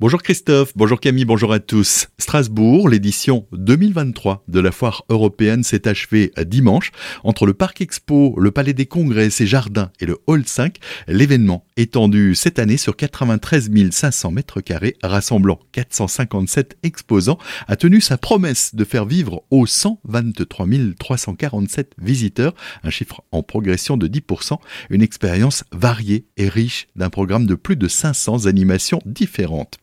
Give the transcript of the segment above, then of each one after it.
Bonjour Christophe, bonjour Camille, bonjour à tous. Strasbourg, l'édition 2023 de la foire européenne s'est achevée dimanche. Entre le Parc Expo, le Palais des Congrès, ses jardins et le Hall 5, l'événement étendu cette année sur 93 500 mètres carrés, rassemblant 457 exposants, a tenu sa promesse de faire vivre aux 123 347 visiteurs, un chiffre en progression de 10%, une expérience variée et riche d'un programme de plus de 500 animations différentes.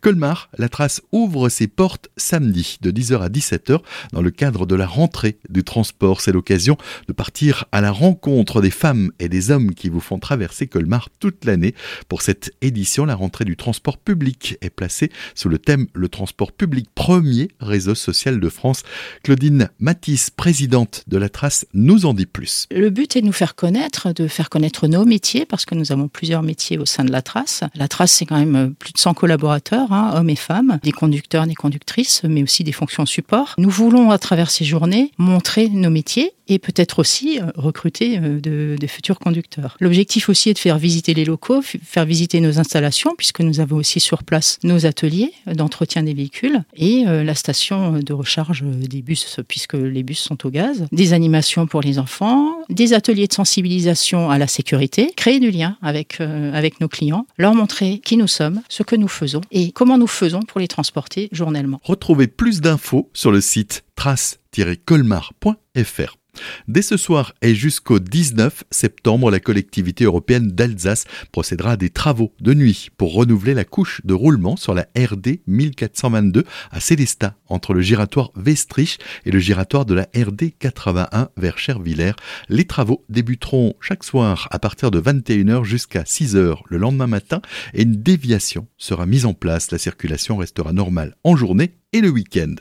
Colmar, la trace ouvre ses portes samedi de 10h à 17h dans le cadre de la rentrée du transport. C'est l'occasion de partir à la rencontre des femmes et des hommes qui vous font traverser Colmar toute l'année. Pour cette édition, la rentrée du transport public est placée sous le thème Le transport public, premier réseau social de France. Claudine Matisse, présidente de la trace, nous en dit plus. Le but est de nous faire connaître, de faire connaître nos métiers parce que nous avons plusieurs métiers au sein de la trace. La trace, c'est quand même plus de 100 collaborateurs Hein, hommes et femmes, des conducteurs, des conductrices, mais aussi des fonctions support. Nous voulons, à travers ces journées, montrer nos métiers et peut-être aussi euh, recruter euh, de, futurs conducteurs. L'objectif aussi est de faire visiter les locaux, faire visiter nos installations, puisque nous avons aussi sur place nos ateliers d'entretien des véhicules et euh, la station de recharge des bus, puisque les bus sont au gaz, des animations pour les enfants, des ateliers de sensibilisation à la sécurité, créer du lien avec nos clients, leur montrer qui nous sommes, ce que nous faisons et comment nous faisons pour les transporter journellement? Retrouvez plus d'infos sur le site trace-colmar.fr. Dès ce soir et jusqu'au 19 septembre, la collectivité européenne d'Alsace procédera à des travaux de nuit pour renouveler la couche de roulement sur la RD 1422 à Célestat, entre le giratoire Westrich et le giratoire de la RD 81 vers Chervillers. Les travaux débuteront chaque soir à partir de 21h jusqu'à 6h le lendemain matin et une déviation sera mise en place. La circulation restera normale en journée et le week-end.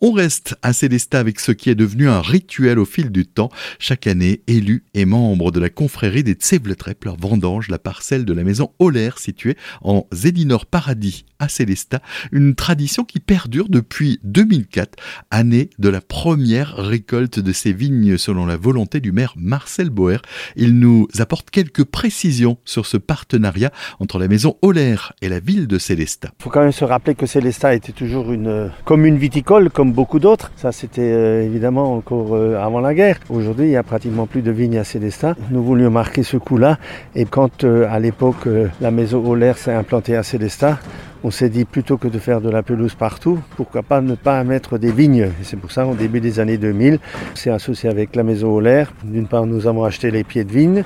On reste à Célestat avec ce qui est devenu un rituel au fil du temps. Chaque année, élus et membres de la confrérie des Tsevletrep leur vendange la parcelle de la maison Holler située en Zédinor Paradis à Célestat, une tradition qui perdure depuis 2004, année de la première récolte de ces vignes selon la volonté du maire Marcel Boer. Il nous apporte quelques précisions sur ce partenariat entre la maison Holler et la ville de Célestat. Il faut quand même se rappeler que Célestat était toujours une commune viticole comme beaucoup d'autres. Ça, c'était euh, évidemment encore euh, avant la guerre. Aujourd'hui, il n'y a pratiquement plus de vignes à Célestat. Nous voulions marquer ce coup-là. Et quand, euh, à l'époque, la maison Olaire s'est implantée à Célestat, on s'est dit plutôt que de faire de la pelouse partout, pourquoi pas ne pas mettre des vignes. C'est pour ça, au début des années 2000, c'est associé avec la maison Olaire. D'une part, nous avons acheté les pieds de vigne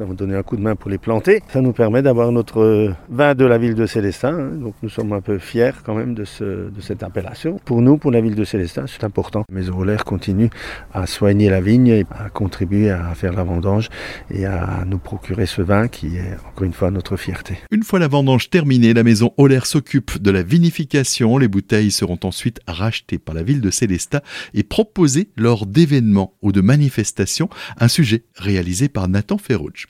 ça va donner un coup de main pour les planter. Ça nous permet d'avoir notre vin de la ville de Célestin. Hein. Donc nous sommes un peu fiers quand même de, ce, de cette appellation. Pour nous, pour la ville de Célestin, c'est important. Maison Olaire continue à soigner la vigne et à contribuer à faire la vendange et à nous procurer ce vin qui est encore une fois notre fierté. Une fois la vendange terminée, la maison Olaire s'occupe de la vinification. Les bouteilles seront ensuite rachetées par la ville de Célestat et proposées lors d'événements ou de manifestations, un sujet réalisé par Nathan Ferrouge.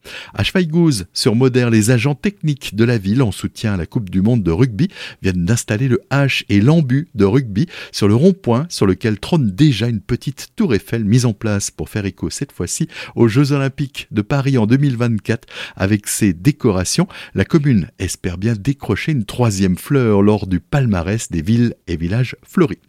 À Schweighouse, sur Moder, les agents techniques de la ville, en soutien à la Coupe du Monde de rugby, viennent d'installer le H et l'embu de rugby sur le rond-point sur lequel trône déjà une petite tour Eiffel mise en place pour faire écho cette fois-ci aux Jeux Olympiques de Paris en 2024. Avec ses décorations, la commune espère bien décrocher une troisième fleur lors du palmarès des villes et villages fleuris.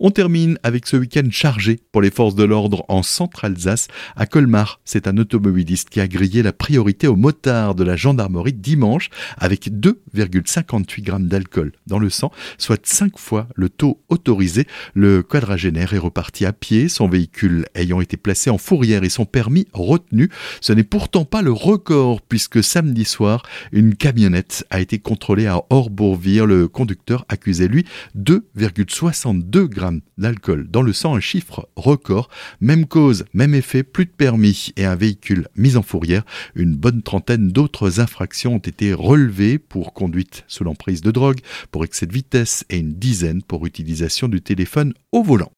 On termine avec ce week-end chargé pour les forces de l'ordre en Centre-Alsace. À Colmar, c'est un automobiliste qui a grillé la priorité aux motards de la gendarmerie dimanche avec 2,58 grammes d'alcool dans le sang, soit 5 fois le taux autorisé. Le quadragénaire est reparti à pied, son véhicule ayant été placé en fourrière et son permis retenu. Ce n'est pourtant pas le record puisque samedi soir, une camionnette a été contrôlée à Orbourvire. Le conducteur accusait lui 2,62 grammes d'alcool dans le sang, un chiffre record. Même cause, même effet, plus de permis et un véhicule mis en fourrière. Une bonne trentaine d'autres infractions ont été relevées pour conduite sous l'emprise de drogue, pour excès de vitesse et une dizaine pour utilisation du téléphone au volant.